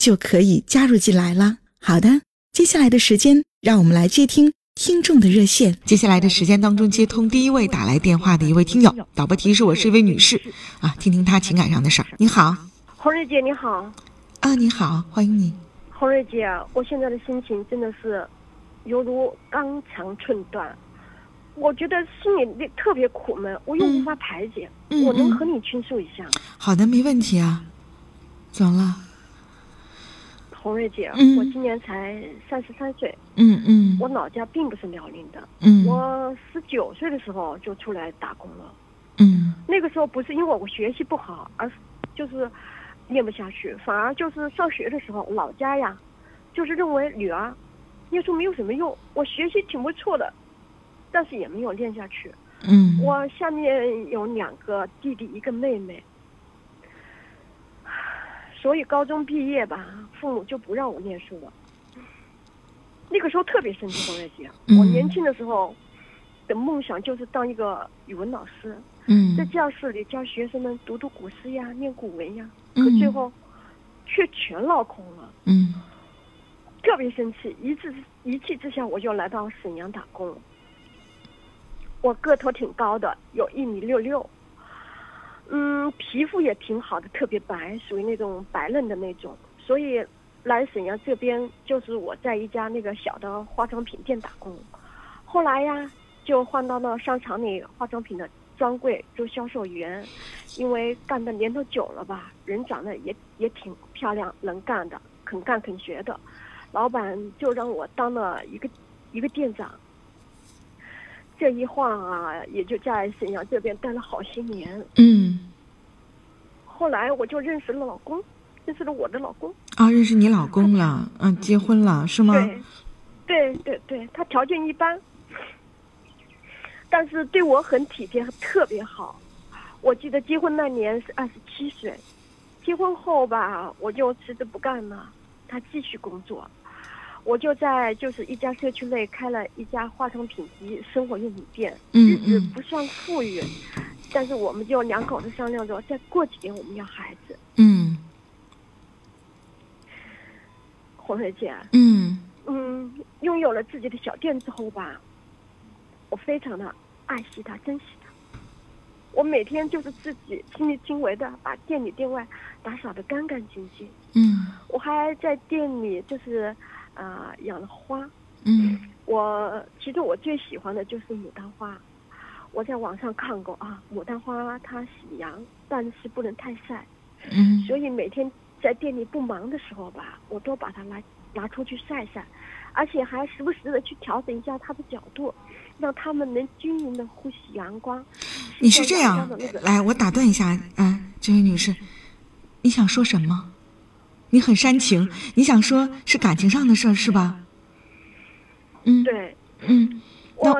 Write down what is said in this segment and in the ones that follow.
就可以加入进来了。好的，接下来的时间，让我们来接听听众的热线。接下来的时间当中，接通第一位打来电话的一位听友。导播提示我是一位女士，啊，听听她情感上的事儿。你好，红瑞姐，你好。啊，你好，欢迎你。红瑞姐，我现在的心情真的是犹如钢肠寸断。我觉得心里特别苦闷，我又无法排解。我能和你倾诉一下？好的，没问题啊。怎么了？红瑞姐，我今年才三十三岁。嗯嗯。我老家并不是辽宁的。嗯。我十九岁的时候就出来打工了。嗯。那个时候不是因为我学习不好，而是就是念不下去，反而就是上学的时候，老家呀，就是认为女儿念书没有什么用。我学习挺不错的。但是也没有练下去。嗯，我下面有两个弟弟，一个妹妹，所以高中毕业吧，父母就不让我念书了。那个时候特别生气，红月姐。我年轻的时候的梦想就是当一个语文老师。嗯，在教室里教学生们读读古诗呀，念古文呀。可最后却全落空了。嗯，特别生气，一次一气之下，我就来到沈阳打工。我个头挺高的，有一米六六，嗯，皮肤也挺好的，特别白，属于那种白嫩的那种。所以来沈阳这边，就是我在一家那个小的化妆品店打工。后来呀，就换到了商场里化妆品的专柜做销售员。因为干的年头久了吧，人长得也也挺漂亮，能干的，肯干肯学的，老板就让我当了一个一个店长。这一晃啊，也就在沈阳这边待了好些年。嗯。后来我就认识了老公，认识了我的老公。啊，认识你老公了？嗯，结婚了是吗？对，对对对，他条件一般，但是对我很体贴，特别好。我记得结婚那年是二十七岁，结婚后吧，我就辞职不干了，他继续工作。我就在就是一家社区内开了一家化妆品及生活用品店，日子不算富裕，但是我们就两口子商量着，再过几年我们要孩子。嗯，红水姐。嗯嗯，拥有了自己的小店之后吧，我非常的爱惜它，珍惜它。我每天就是自己亲力亲为的把店里店外打扫的干干净净。嗯，我还在店里就是。啊，养了花。嗯，我其实我最喜欢的就是牡丹花。我在网上看过啊，牡丹花它喜阳，但是不能太晒。嗯，所以每天在店里不忙的时候吧，我都把它拿拿出去晒晒，而且还时不时的去调整一下它的角度，让它们能均匀的呼吸阳光。你是这样，来，我打断一下啊，这位女士，你想说什么？你很煽情，你想说是感情上的事儿是吧？嗯，对，嗯，那，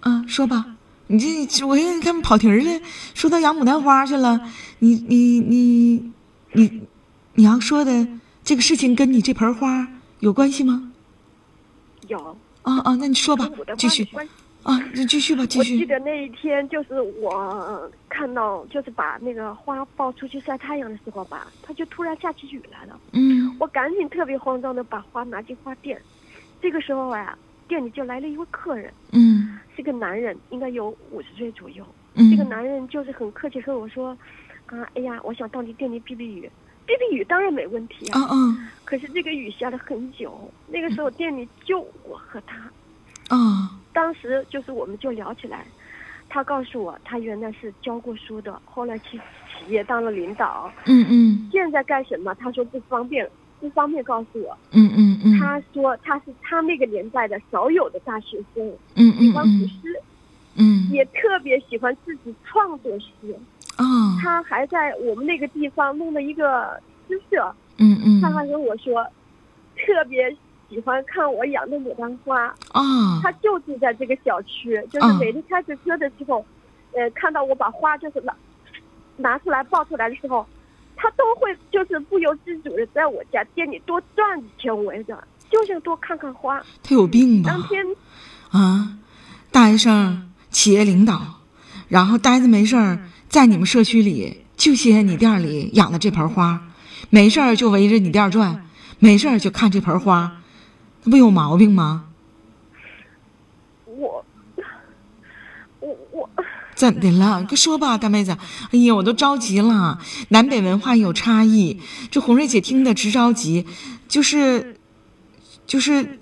啊，说吧，你这我看你看跑题儿了，说到养牡丹花去了，你你你你你要说的这个事情跟你这盆花有关系吗？有。啊啊，那你说吧，继续。啊，你继续吧，继续。我记得那一天就是我看到，就是把那个花抱出去晒太阳的时候吧，它就突然下起雨来了。嗯。我赶紧特别慌张的把花拿进花店，这个时候啊，店里就来了一位客人。嗯。是个男人，应该有五十岁左右。嗯。这个男人就是很客气和我说：“啊，哎呀，我想到你店里避避雨，避避雨当然没问题啊。啊啊可是这个雨下了很久，那个时候店里就我和他，啊当时就是我们就聊起来，他告诉我他原来是教过书的，后来去企业当了领导，嗯嗯。现在干什么？他说不方便，不方便告诉我。嗯嗯嗯，他说他是他那个年代的少有的大学生，嗯嗯喜欢古嗯诗，嗯。也特别喜欢自己创作诗。啊他还在我们那个地方弄了一个诗社，嗯嗯。他还跟我说，特别喜欢看我养的牡丹花。啊。他就住在这个小区，就是嗯每次开着车的时候，呃，看到我把花就是拿拿出来抱出来的时候，他都会就是不由自主的在我家店里多转几圈围着，就想多看看花。他有病吧？当？天啊，大学生、企业领导，然后呆着没事儿，在你们社区里就歇歇你店里养的这盆花，没事儿就围着你店转，没事儿就看这盆花，那不有毛病吗？我我我怎的了？快说吧，大妹子。哎呀，我都着急了。南北文化有差异，这红瑞姐听的直着急。就是，就是，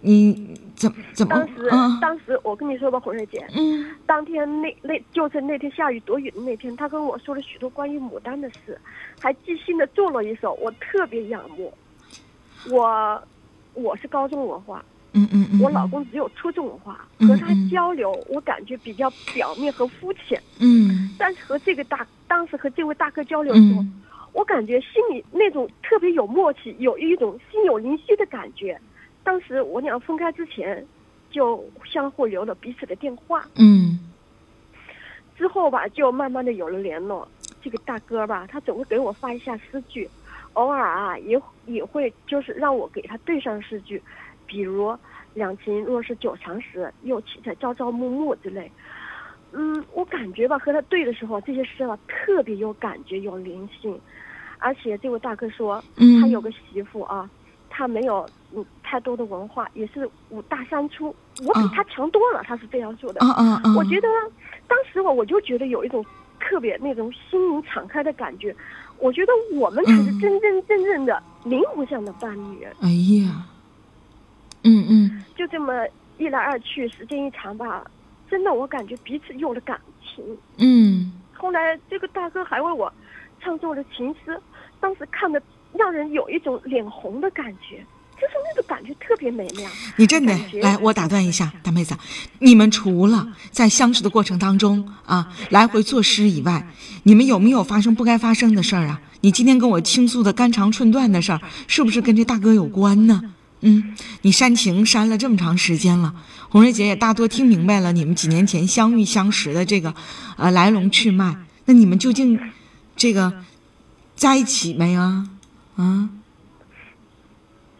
你怎怎么当时、啊？当时我跟你说吧，红瑞姐，嗯当天那那就是那天下雨躲雨的那天，她跟我说了许多关于牡丹的事，还即兴的做了一首，我特别仰慕。我我是高中文化，嗯嗯嗯，我老公只有初中文化，嗯和他嗯交流，我感觉比较表面和肤浅。嗯但是和这个大，当时和这位大哥交流的时候，嗯我感觉心里那种特别有默契，有一种心有灵犀的感觉。当时我俩分开之前，就相互留了彼此的电话，嗯之后吧，就慢慢的有了联络。这个大哥吧，他总会给我发一下诗句，偶尔啊也也会就是让我给他对上诗句，比如“两情若是久长时，又岂在朝朝暮暮”之类。嗯，我感觉吧，和他对的时候，这些诗啊特别有感觉，有灵性。而且这位大哥说，嗯，他有个媳妇啊，他没有嗯太多的文化，也是五大三粗，我比啊他强多了，他是这样说的。我觉得当时我我就觉得有一种特别那种心灵敞开的感觉，我觉得我们才是嗯。真真正正的灵魂上的伴侣。哎呀，嗯嗯。就这么一来二去，时间一长吧，真的我感觉彼此有了感情。嗯。后来这个大哥还为我唱作了情诗，当时看的让人有一种脸红的感觉，就是那个感觉特别美妙。你真的来，我打断一下，大妹子，你们除了在相识的过程当中啊，来回作诗以外，你们有没有发生不该发生的事儿啊？你今天跟我倾诉的肝肠寸断的事儿，是不是跟这大哥有关呢？嗯，你煽情煽了这么长时间了，红瑞姐也大多听明白了你们几年前相遇相识的这个呃来龙去脉。那你们究竟这个在一起没啊？啊？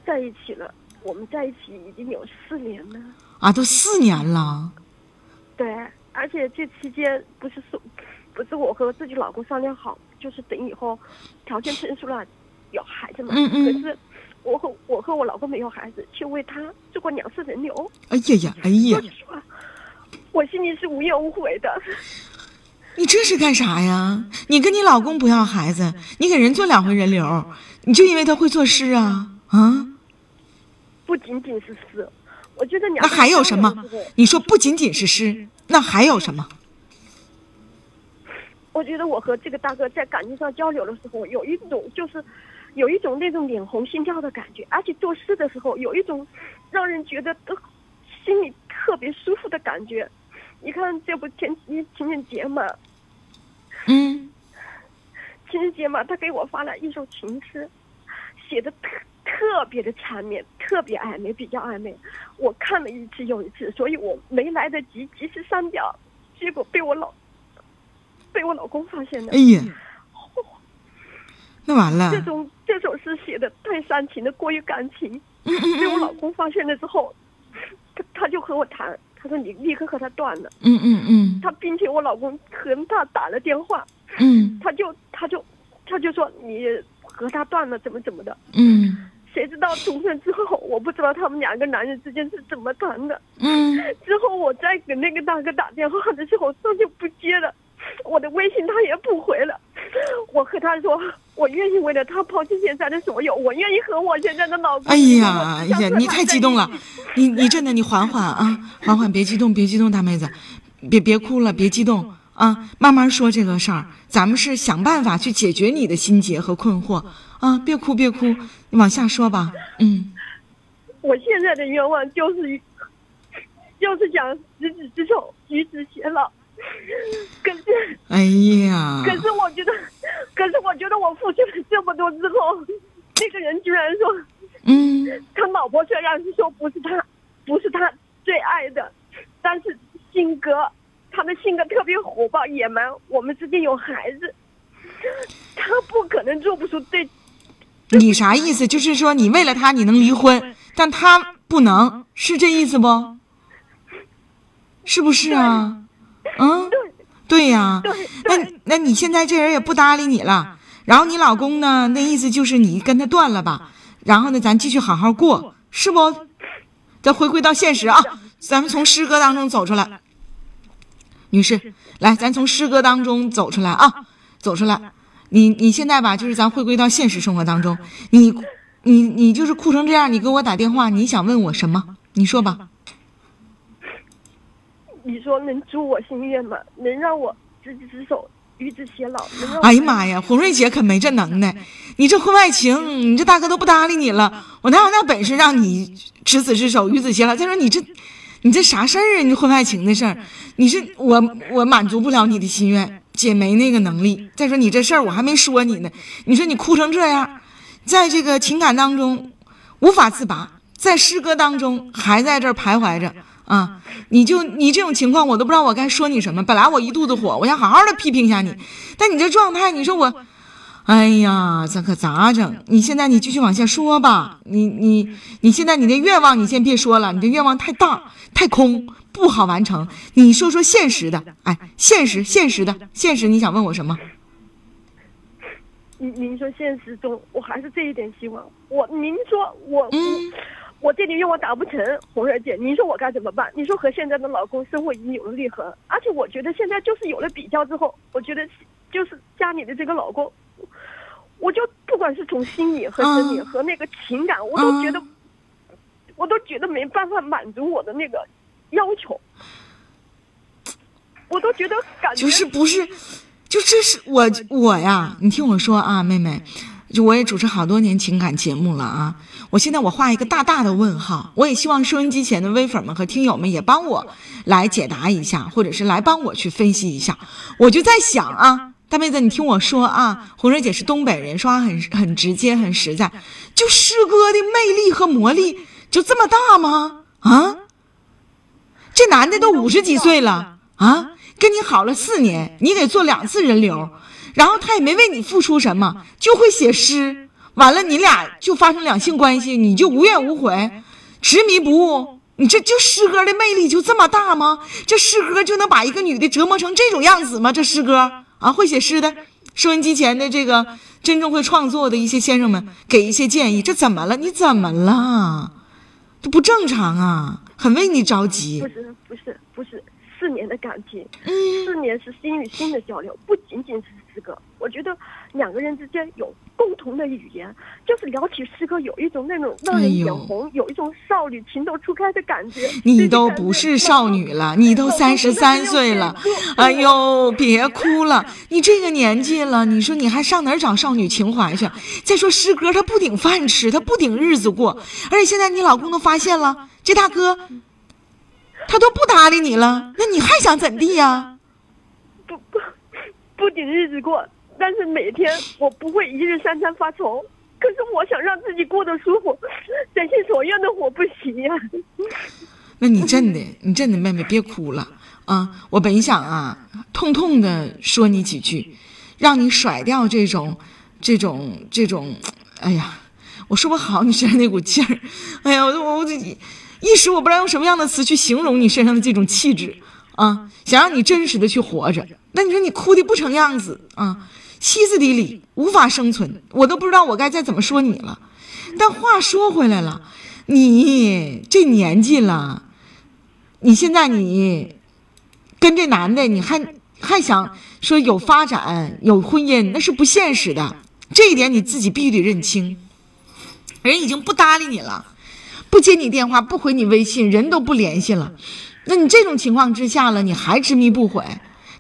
在一起了，我们在一起已经有四年了。啊，都四年了。对，而且这期间不是说，不是我和自己老公商量好，就是等以后条件成熟了有孩子嘛。嗯嗯可是我和我和我老公没有孩子，却为他做过两次人流。哎呀呀，哎呀我心里是无怨无悔的。你这是干啥呀？你跟你老公不要孩子，你给人做两回人流，你就因为他会作诗啊？啊？不仅仅是诗，我觉得你那还有什么？你说不仅仅是诗，那还有什么？我觉得我和这个大哥在感情上交流的时候，有一种就是，有一种那种脸红心跳的感觉，而且做诗的时候有一种让人觉得都心里特别舒服的感觉。你看，这不前几情人节嘛，嗯情人节嘛，他给我发了一首情诗，写的特特别的缠绵，特别暧昧，比较暧昧。我看了一次又一次，所以我没来得及及时删掉，结果被我老被我老公发现了哎。呀，那完了这，种这首诗写的太煽情了，过于感情，嗯嗯被我老公发现了之后，他他就和我谈，他说你立刻和他断了。嗯嗯嗯他并且我老公和他打了电话，嗯他就他就他就说你和他断了怎么怎么的。嗯谁知道从那之后，我不知道他们两个男人之间是怎么谈的。嗯 之后我再给那个大哥打电话的时候，他就不接了。我的微信他也不回了。我和他说，我愿意为了他抛弃现在的所有，我愿意和我现在的老公。哎呀哎呀，你太激动了，你你真的你缓缓啊，缓缓，别激动，别激动，大妹子，别别哭了，别激动啊，慢慢说这个事儿，咱们是想办法去解决你的心结和困惑啊，别哭别哭，你往下说吧，嗯。我现在的愿望就是，就是想执子之手，与子偕老。可是，哎呀，可是我觉得，可是我觉得我付出了这么多之后，那个人居然说，嗯，他老婆虽然是说不是他，不是他最爱的，但是性格，他的性格特别火爆野蛮。我们之间有孩子，他不可能做不出对。你啥意思？就是说你为了他你能离婚，但他不能，是这意思不？是不是啊？嗯，对呀。那那你现在这人也不搭理你了，然后你老公呢？那意思就是你跟他断了吧？然后呢，咱继续好好过，是不？咱回归到现实啊，咱们从诗歌当中走出来。女士，来，咱从诗歌当中走出来啊，走出来。你你现在吧，就是咱回归到现实生活当中，你你你就是哭成这样，你给我打电话，你想问我什么？你说吧。你说能助我心愿吗？能让我执子之手，与子偕老？哎呀妈呀，红瑞姐可没这能耐，你这婚外情，你这大哥都不搭理你了，我哪有那本事让你执子之手，与子偕老？再说你这，你这啥事儿啊？你婚外情的事儿，你是我我满足不了你的心愿。姐没那个能力。再说你这事儿，我还没说你呢。你说你哭成这样，在这个情感当中无法自拔，在诗歌当中还在这儿徘徊着啊！你就你这种情况，我都不知道我该说你什么。本来我一肚子火，我想好好的批评一下你，但你这状态，你说我，哎呀，这可咋整？你现在你继续往下说吧。你你你现在你的愿望，你先别说了，你的愿望太大太空。不好完成，你说说现实的，哎，现实现实的现实，你想问我什么？您您说现实中，我还是这一点希望。我您说我，嗯，我这点愿望达不成，红儿姐，您说我该怎么办？你说和现在的老公生活已经有了裂痕，而且我觉得现在就是有了比较之后，我觉得就是家里的这个老公，我就不管是从心理和生理和那个情感，我都觉得，我都觉得没办法满足我的那个。要求，我都觉得感觉就是不是，就这是我我呀，你听我说啊，妹妹，就我也主持好多年情感节目了啊，我现在我画一个大大的问号，我也希望收音机前的微粉们和听友们也帮我来解答一下，或者是来帮我去分析一下。我就在想啊，大妹子，你听我说啊，红蕊姐是东北人，说话很很直接，很实在，就诗歌的魅力和魔力就这么大吗？啊？这男的都五十几岁了啊，跟你好了四年，你得做两次人流，然后他也没为你付出什么，就会写诗，完了你俩就发生两性关系，你就无怨无悔，执迷不悟。你这就诗歌的魅力就这么大吗？这诗歌就能把一个女的折磨成这种样子吗？这诗歌啊，会写诗的，收音机前的这个真正会创作的一些先生们，给一些建议。这怎么了？你怎么了？这不正常啊！很为你着急。不是不是不是，四年的感情，四年是心与心的交流，不仅仅是诗歌。我觉得两个人之间有共同的语言，就是聊起诗歌，有一种那种让人眼红，有一种少女情窦初开的感觉。你都不是少女了，你都三十三岁了。哎呦，别哭了，你这个年纪了，你说你还上哪儿找少女情怀去？再说诗歌，他不顶饭吃，他不顶日子过，而且现在你老公都发现了。这大哥，他都不搭理你了，那你还想怎地呀？不不，不顶日子过，但是每天我不会一日三餐发愁。可是我想让自己过得舒服，随心所愿的活不行呀。那你真的，你真的妹妹别哭了啊！我本想啊，痛痛的说你几句，让你甩掉这种、这种、这种，哎呀，我说不好你身上那股劲儿，哎呀，我我我。一时我不知道用什么样的词去形容你身上的这种气质啊，想让你真实的去活着。那你说你哭的不成样子啊，歇斯底里，无法生存，我都不知道我该再怎么说你了。但话说回来了，你这年纪了，你现在你跟这男的，你还还想说有发展有婚姻，那是不现实的。这一点你自己必须得认清。人已经不搭理你了，不接你电话，不回你微信，人都不联系了。那你这种情况之下了，你还执迷不悔，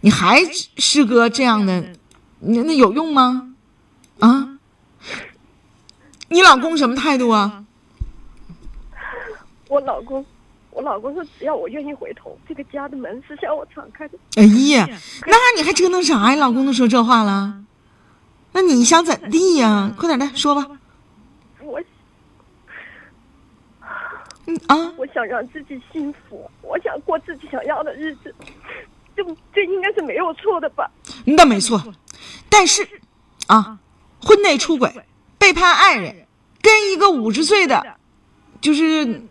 你还诗歌这样的，那那有用吗？啊？你老公什么态度啊？我老公，我老公说只要我愿意回头，这个家的门是向我敞开的。哎呀，那你还折腾啥呀？老公都说这话了，那你想怎地呀？快点来说吧。我，嗯啊，我想让自己幸福，我想过自己想要的日子，这这应该是没有错的吧？那没错，但是啊，婚内出轨、背叛爱人，跟一个五十岁的，就是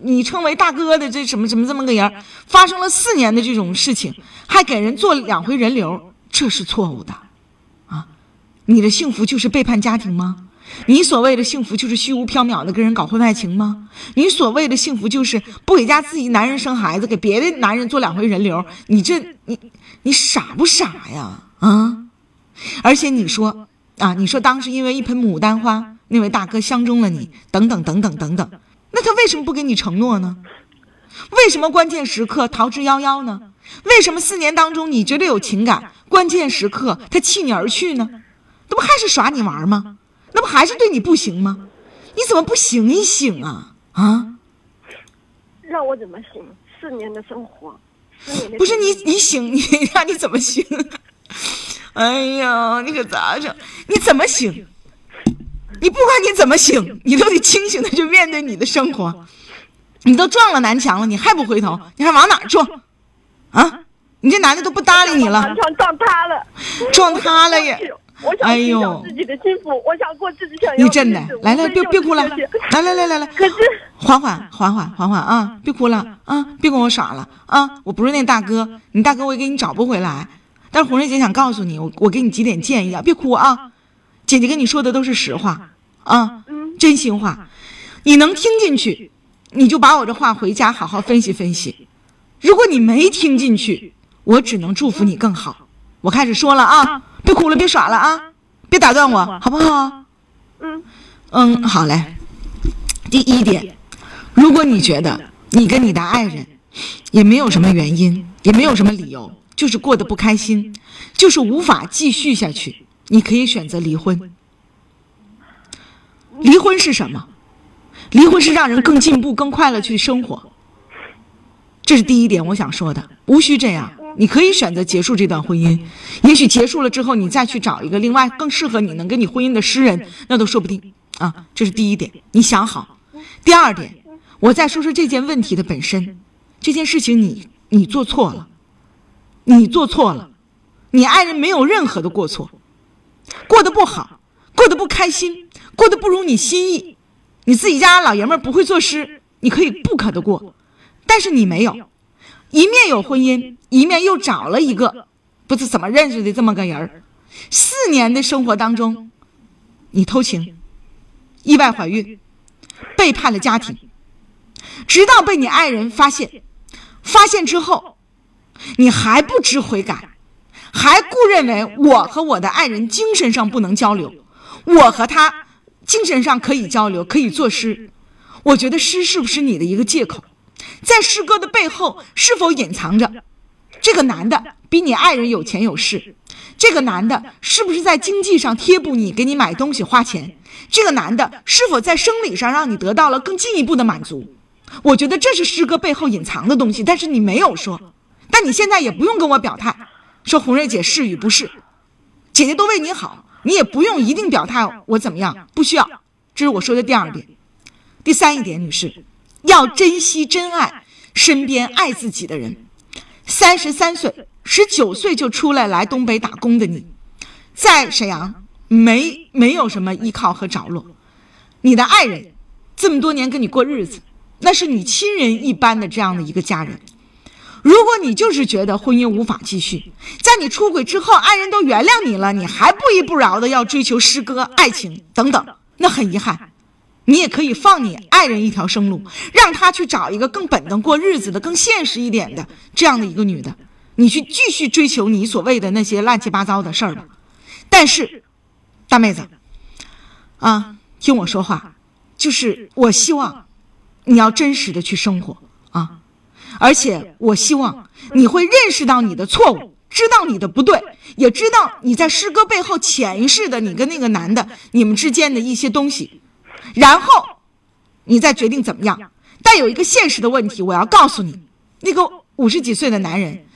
你称为大哥的这什么什么这么个人，发生了四年的这种事情，还给人做两回人流，这是错误的啊！你的幸福就是背叛家庭吗？你所谓的幸福就是虚无缥缈的跟人搞婚外情吗？你所谓的幸福就是不给家自己男人生孩子，给别的男人做两回人流？你这你你傻不傻呀？啊！而且你说啊，你说当时因为一盆牡丹花，那位大哥相中了你，等等等等等等，那他为什么不给你承诺呢？为什么关键时刻逃之夭夭呢？为什么四年当中你觉得有情感，关键时刻他弃你而去呢？那不还是耍你玩吗？那不还是对你不行吗？你怎么不醒一醒啊？啊！让我怎么醒？四年的生活，四年的不是你，你醒，你让你怎么醒？哎呀，你可咋整？你怎么醒？你不管你怎么醒，你都得清醒的去面对你的生活。你都撞了南墙了，你还不回头？你还往哪儿撞？啊！你这男的都不搭理你了，撞塌了，撞塌了也。我想寻找自己的幸福，我想过自己想要的你真的来来，别别哭了，来来来来来，可是缓缓缓缓缓缓啊，别哭了啊，别跟我耍了啊！我不是那大哥，你大哥我也给你找不回来。但是红瑞姐想告诉你，我我给你几点建议啊，别哭啊，姐姐跟你说的都是实话啊，真心话，你能听进去，你就把我这话回家好好分析分析。如果你没听进去，我只能祝福你更好。我开始说了啊。别哭了，别耍了啊！别打断我，好不好？嗯嗯，好嘞。第一点，如果你觉得你跟你的爱人也没有什么原因，也没有什么理由，就是过得不开心，就是无法继续下去，你可以选择离婚。离婚是什么？离婚是让人更进步、更快乐去生活。这是第一点，我想说的，无需这样。你可以选择结束这段婚姻，也许结束了之后，你再去找一个另外更适合你、能跟你婚姻的诗人，那都说不定。啊。这是第一点，你想好。第二点，我再说说这件问题的本身，这件事情你你做错了，你做错了，你爱人没有任何的过错，过得不好，过得不开心，过得不如你心意，你自己家老爷们不会作诗，你可以不可得过，但是你没有。一面有婚姻，一面又找了一个不知怎么认识的这么个人儿。四年的生活当中，你偷情、意外怀孕、背叛了家庭，直到被你爱人发现，发现之后，你还不知悔改，还故认为我和我的爱人精神上不能交流，我和他精神上可以交流，可以作诗。我觉得诗是不是你的一个借口？在诗歌的背后，是否隐藏着这个男的比你爱人有钱有势？这个男的是不是在经济上贴补你，给你买东西花钱？这个男的是否在生理上让你得到了更进一步的满足？我觉得这是诗歌背后隐藏的东西，但是你没有说。但你现在也不用跟我表态，说红瑞姐是与不是，姐姐都为你好，你也不用一定表态我怎么样，不需要。这是我说的第二点，第三一点，女士。要珍惜真爱，身边爱自己的人。三十三岁、十九岁就出来来东北打工的你，在沈阳没没有什么依靠和着落。你的爱人这么多年跟你过日子，那是你亲人一般的这样的一个家人。如果你就是觉得婚姻无法继续，在你出轨之后，爱人都原谅你了，你还不依不饶的要追求诗歌、爱情等等，那很遗憾。你也可以放你爱人一条生路，让他去找一个更本能过日子的、更现实一点的这样的一个女的。你去继续追求你所谓的那些乱七八糟的事儿吧。但是，大妹子，啊，听我说话，就是我希望你要真实的去生活啊，而且我希望你会认识到你的错误，知道你的不对，也知道你在诗歌背后潜意识的你跟那个男的你们之间的一些东西，然后你再决定怎么样。但有一个现实的问题，我要告诉你，那个五十几岁的男人，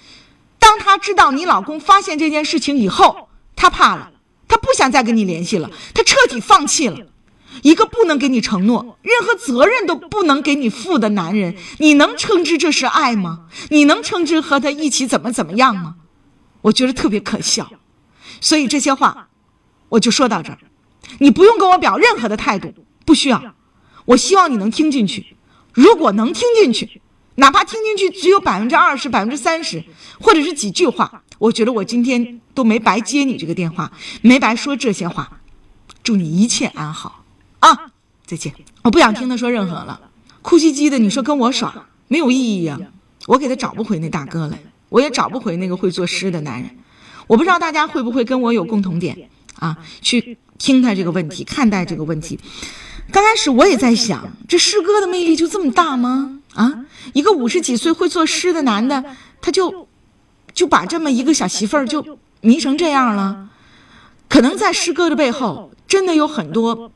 当他知道你老公发现这件事情以后。他怕了，他不想再跟你联系了，他彻底放弃了。一个不能给你承诺、任何责任都不能给你负的男人，你能称之这是爱吗？你能称之和他一起怎么怎么样吗？我觉得特别可笑。所以这些话，我就说到这儿。你不用跟我表任何的态度，不需要。我希望你能听进去。如果能听进去，哪怕听进去只有百分之二十、百分之三十，或者是几句话。我觉得我今天都没白接你这个电话，没白说这些话。祝你一切安好啊！再见。我不想听他说任何了，哭唧唧的。你说跟我耍没有意义呀？我给他找不回那大哥来，我也找不回那个会作诗的男人。我不知道大家会不会跟我有共同点啊？去听他这个问题，看待这个问题。刚开始我也在想，这诗歌的魅力就这么大吗？啊，一个五十几岁会作诗的男的，他就。就把这么一个小媳妇儿就迷成这样了，可能在诗歌的背后，真的有很多，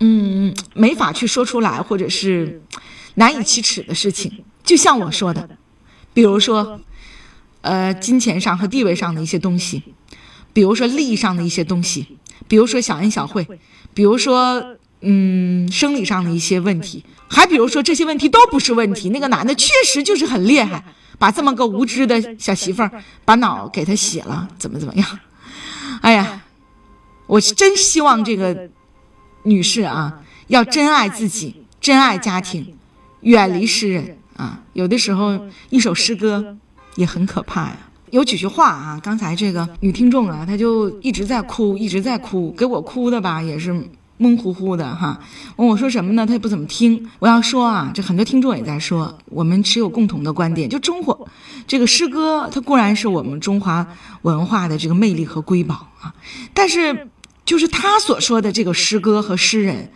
嗯，没法去说出来，或者是难以启齿的事情。就像我说的，比如说，呃，金钱上和地位上的一些东西，比如说利益上的一些东西，比如说小恩小惠，比如说，嗯，生理上的一些问题，还比如说这些问题都不是问题，那个男的确实就是很厉害。把这么个无知的小媳妇儿，把脑给他洗了，怎么怎么样？哎呀，我是真希望这个女士啊，要真爱自己，真爱家庭，远离诗人啊。有的时候，一首诗歌也很可怕呀。有几句话啊，刚才这个女听众啊，她就一直在哭，一直在哭，给我哭的吧，也是。懵乎乎的哈，问我说什么呢？他也不怎么听。我要说啊，这很多听众也在说，我们持有共同的观点，就中国这个诗歌，它固然是我们中华文化的这个魅力和瑰宝啊，但是就是他所说的这个诗歌和诗人，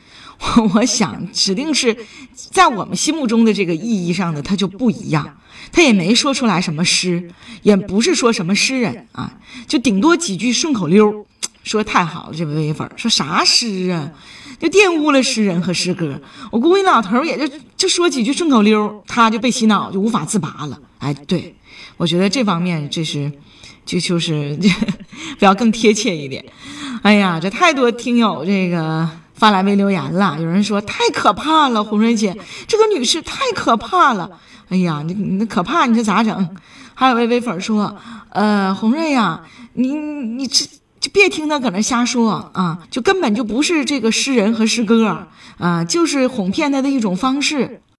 我想指定是在我们心目中的这个意义上的，他就不一样。他也没说出来什么诗，也不是说什么诗人啊，就顶多几句顺口溜。说太好了，这位微粉说啥诗啊？就玷污了诗人和诗歌。我估计老头也就就说几句顺口溜，他就被洗脑，就无法自拔了。哎，对，我觉得这方面这是，就就是 比较更贴切一点。哎呀，这太多听友这个发来微留言了，有人说太可怕了，红瑞姐这个女士太可怕了。哎呀，你那可怕，你这咋整？还有位微粉说，呃，红瑞呀，你你这。别听他搁那瞎说啊！就根本就不是这个诗人和诗歌啊，就是哄骗他的一种方式。